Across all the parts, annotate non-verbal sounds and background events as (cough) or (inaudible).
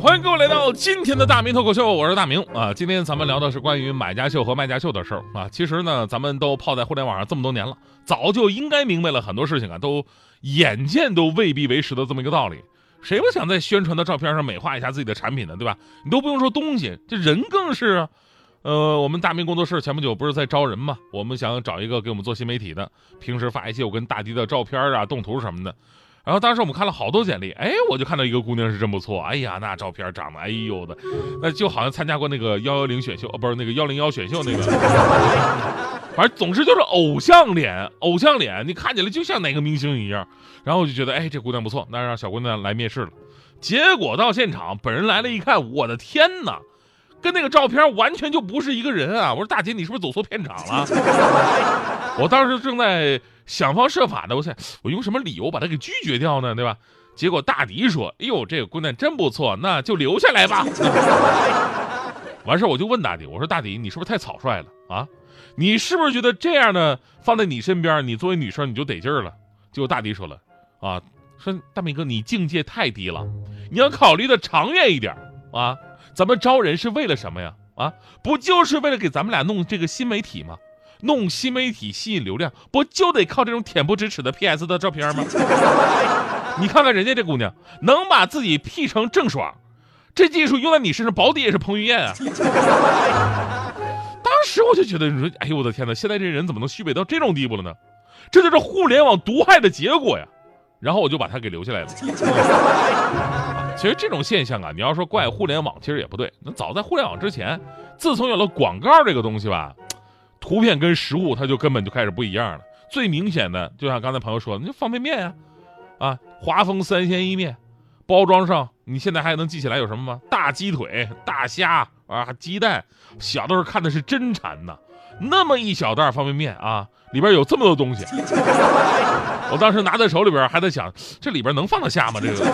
欢迎各位来到今天的大明脱口秀，我是大明啊。今天咱们聊的是关于买家秀和卖家秀的事儿啊。其实呢，咱们都泡在互联网上这么多年了，早就应该明白了很多事情啊，都眼见都未必为实的这么一个道理。谁不想在宣传的照片上美化一下自己的产品呢？对吧？你都不用说东西，这人更是。呃，我们大明工作室前不久不是在招人嘛？我们想找一个给我们做新媒体的，平时发一些我跟大迪的照片啊、动图什么的。然后当时我们看了好多简历，哎，我就看到一个姑娘是真不错，哎呀，那照片长得，哎呦的，那就好像参加过那个幺幺零选秀，哦，不是那个幺零幺选秀那个，反正总之就是偶像脸，偶像脸，你看起来就像哪个明星一样。然后我就觉得，哎，这姑娘不错，那让小姑娘来面试了。结果到现场，本人来了一看，我的天哪，跟那个照片完全就不是一个人啊！我说大姐，你是不是走错片场了？(laughs) 我当时正在。想方设法的，我想我用什么理由把他给拒绝掉呢？对吧？结果大迪说：“哎呦，这个姑娘真不错，那就留下来吧。(laughs) ”完事我就问大迪：“我说大迪，你是不是太草率了啊？你是不是觉得这样的放在你身边，你作为女生你就得劲儿了？”结果大迪说了：“啊，说大明哥，你境界太低了，你要考虑的长远一点啊。咱们招人是为了什么呀？啊，不就是为了给咱们俩弄这个新媒体吗？”弄新媒体吸引流量，不就得靠这种恬不知耻的 PS 的照片吗？(laughs) 你看看人家这姑娘，能把自己 P 成郑爽，这技术用在你身上，保底也是彭于晏啊！(laughs) 当时我就觉得，你说，哎呦我的天哪，现在这人怎么能虚伪到这种地步了呢？这就是互联网毒害的结果呀！然后我就把他给留下来了。(laughs) 其实这种现象啊，你要说怪互联网，其实也不对。那早在互联网之前，自从有了广告这个东西吧。图片跟实物，它就根本就开始不一样了。最明显的，就像刚才朋友说的，那方便面呀，啊，华丰三鲜一面，包装上你现在还能记起来有什么吗？大鸡腿、大虾啊，鸡蛋。小的时候看的是真馋呐，那么一小袋方便面啊，里边有这么多东西。(laughs) 我当时拿在手里边，还在想，这里边能放得下吗？这个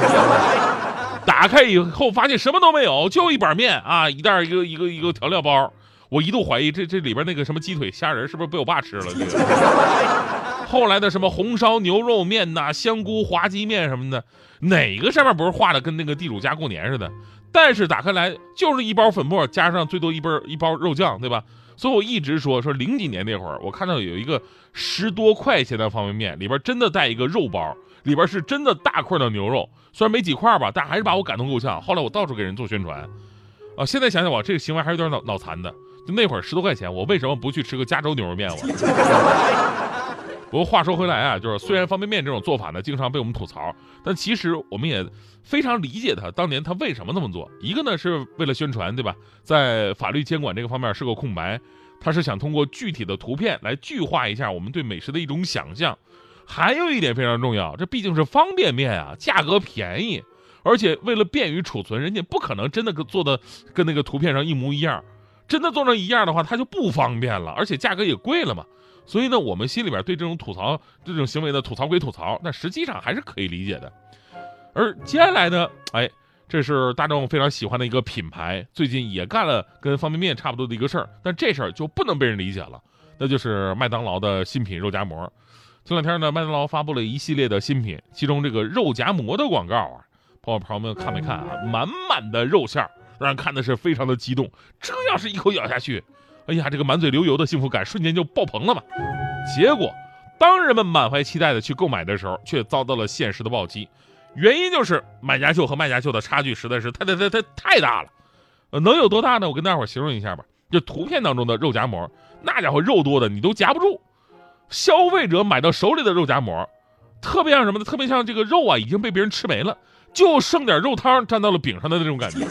打开以后发现什么都没有，就一板面啊，一袋一个一个一个调料包。我一度怀疑这这里边那个什么鸡腿虾仁是不是被我爸吃了？这个 (laughs) 后来的什么红烧牛肉面呐、香菇滑鸡面什么的，哪个上面不是画的跟那个地主家过年似的？但是打开来就是一包粉末加上最多一包一包肉酱，对吧？所以我一直说说零几年那会儿，我看到有一个十多块钱的方便面，里边真的带一个肉包，里边是真的大块的牛肉，虽然没几块吧，但还是把我感动够呛。后来我到处给人做宣传，啊，现在想想我这个行为还是有点脑脑残的。就那会儿十多块钱，我为什么不去吃个加州牛肉面？我。(laughs) 不过话说回来啊，就是虽然方便面这种做法呢，经常被我们吐槽，但其实我们也非常理解他当年他为什么那么做。一个呢是为了宣传，对吧？在法律监管这个方面是个空白，他是想通过具体的图片来具化一下我们对美食的一种想象。还有一点非常重要，这毕竟是方便面啊，价格便宜，而且为了便于储存，人家不可能真的跟做的跟那个图片上一模一样。真的做成一样的话，它就不方便了，而且价格也贵了嘛。所以呢，我们心里边对这种吐槽、这种行为的吐槽归吐槽，但实际上还是可以理解的。而接下来呢，哎，这是大众非常喜欢的一个品牌，最近也干了跟方便面差不多的一个事儿，但这事儿就不能被人理解了，那就是麦当劳的新品肉夹馍。前两天呢，麦当劳发布了一系列的新品，其中这个肉夹馍的广告啊，朋友朋友们看没看啊？满满的肉馅儿。让人看的是非常的激动，这要是一口咬下去，哎呀，这个满嘴流油的幸福感瞬间就爆棚了嘛！结果，当人们满怀期待的去购买的时候，却遭到了现实的暴击。原因就是买家秀和卖家秀的差距实在是太太太太太大了。呃，能有多大呢？我跟大伙形容一下吧。这图片当中的肉夹馍，那家伙肉多的你都夹不住。消费者买到手里的肉夹馍，特别像什么呢？特别像这个肉啊已经被别人吃没了。就剩点肉汤沾到了饼上的那种感觉，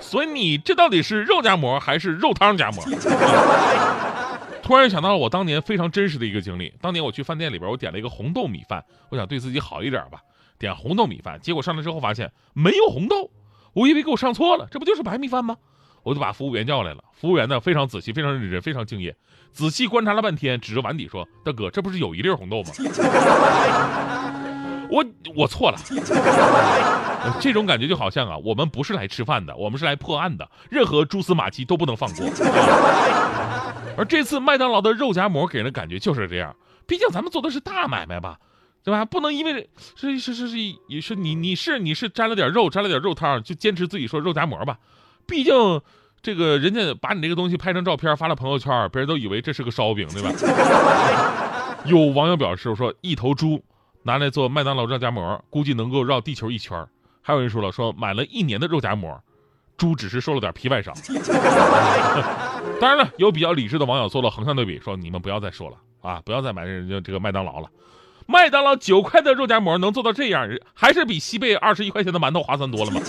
所以你这到底是肉夹馍还是肉汤夹馍？突然想到了我当年非常真实的一个经历。当年我去饭店里边，我点了一个红豆米饭，我想对自己好一点吧，点红豆米饭。结果上来之后发现没有红豆，我以为给我上错了，这不就是白米饭吗？我就把服务员叫来了。服务员呢非常仔细，非常认真，非常敬业，仔细观察了半天，指着碗底说：“大哥，这不是有一粒红豆吗？”我我错了，(laughs) 这种感觉就好像啊，我们不是来吃饭的，我们是来破案的，任何蛛丝马迹都不能放过。(laughs) 而这次麦当劳的肉夹馍给人的感觉就是这样，毕竟咱们做的是大买卖吧，对吧？不能因为是是是是也是你你是你是沾了点肉，沾了点肉汤，就坚持自己说肉夹馍吧，毕竟这个人家把你这个东西拍成照片发了朋友圈，别人都以为这是个烧饼，对吧？(laughs) 有网友表示说，一头猪。拿来做麦当劳肉夹馍，估计能够绕地球一圈还有人说了，说买了一年的肉夹馍，猪只是受了点皮外伤。(laughs) 当然了，有比较理智的网友做了横向对比，说你们不要再说了啊，不要再买人家这个麦当劳了。麦当劳九块的肉夹馍能做到这样，还是比西贝二十一块钱的馒头划算多了吗？(laughs)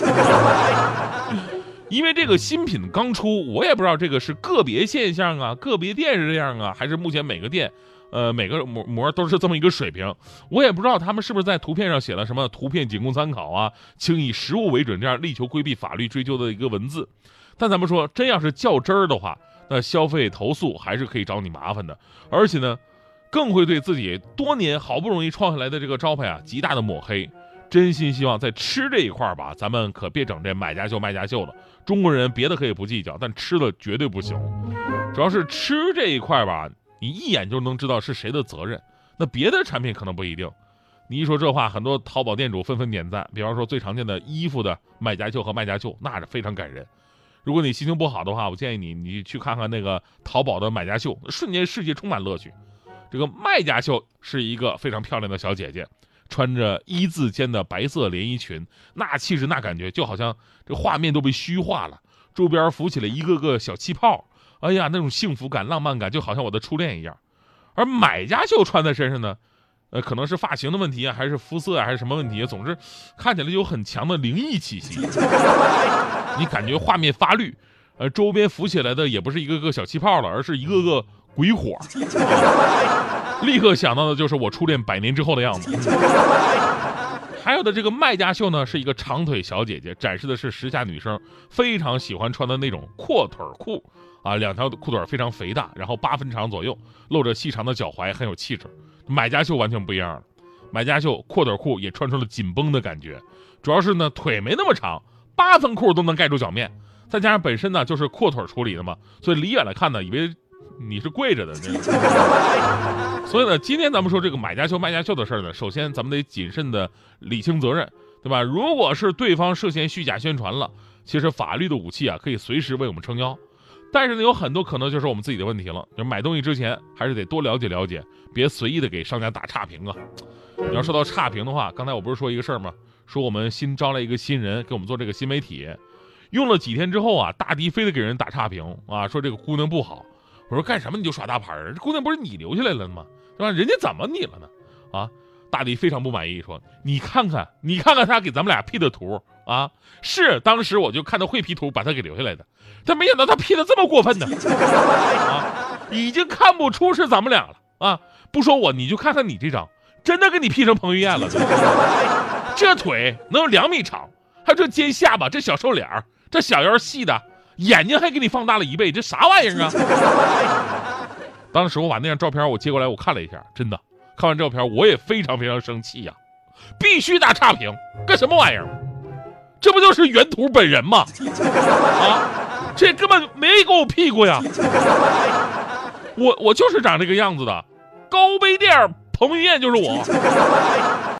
因为这个新品刚出，我也不知道这个是个别现象啊，个别店是这样啊，还是目前每个店。呃，每个膜膜都是这么一个水平，我也不知道他们是不是在图片上写了什么“图片仅供参考”啊，请以实物为准，这样力求规避法律追究的一个文字。但咱们说，真要是较真儿的话，那消费投诉还是可以找你麻烦的，而且呢，更会对自己多年好不容易创下来的这个招牌啊，极大的抹黑。真心希望在吃这一块吧，咱们可别整这买家秀卖家秀了。中国人别的可以不计较，但吃的绝对不行。主要是吃这一块吧。你一眼就能知道是谁的责任，那别的产品可能不一定。你一说这话，很多淘宝店主纷纷点赞。比方说最常见的衣服的买家秀和卖家秀，那是非常感人。如果你心情不好的话，我建议你你去看看那个淘宝的买家秀，瞬间世界充满乐趣。这个卖家秀是一个非常漂亮的小姐姐，穿着一字肩的白色连衣裙，那气质那感觉就好像这画面都被虚化了，周边浮起了一个个小气泡。哎呀，那种幸福感、浪漫感，就好像我的初恋一样。而买家秀穿在身上呢，呃，可能是发型的问题啊，还是肤色啊，还是什么问题？总之，看起来有很强的灵异气息。(laughs) 你感觉画面发绿，呃，周边浮起来的也不是一个个小气泡了，而是一个个鬼火。(laughs) 立刻想到的就是我初恋百年之后的样子。还有的这个卖家秀呢，是一个长腿小姐姐，展示的是时下女生非常喜欢穿的那种阔腿裤。啊，两条裤腿非常肥大，然后八分长左右，露着细长的脚踝，很有气质。买家秀完全不一样了，买家秀阔腿裤也穿出了紧绷的感觉，主要是呢腿没那么长，八分裤都能盖住脚面，再加上本身呢就是阔腿处理的嘛，所以离远了看呢，以为你是跪着的。(laughs) 所以呢，今天咱们说这个买家秀卖家秀的事儿呢，首先咱们得谨慎的理清责任，对吧？如果是对方涉嫌虚假宣传了，其实法律的武器啊可以随时为我们撑腰。但是呢，有很多可能就是我们自己的问题了。就买东西之前，还是得多了解了解，别随意的给商家打差评啊。你要说到差评的话，刚才我不是说一个事儿吗？说我们新招来一个新人给我们做这个新媒体，用了几天之后啊，大迪非得给人打差评啊，说这个姑娘不好。我说干什么你就耍大牌儿？这姑娘不是你留下来了吗？对吧？人家怎么你了呢？啊？大迪非常不满意，说：“你看看，你看看他给咱们俩 P 的图啊！是当时我就看他会 P 图，把他给留下来的。但没想到他 P 的这么过分呢！啊，已经看不出是咱们俩了啊！不说我，你就看看你这张，真的给你 P 成彭于晏了。这腿能有两米长，还有这尖下巴，这小瘦脸儿这小腰细的，眼睛还给你放大了一倍，这啥玩意儿啊？当时我把那张照片我接过来，我看了一下，真的。”看完照片，我也非常非常生气呀！必须打差评，干什么玩意儿？这不就是原图本人吗？啊，这根本没给我屁股呀！我我就是长这个样子的，高碑店彭于晏就是我。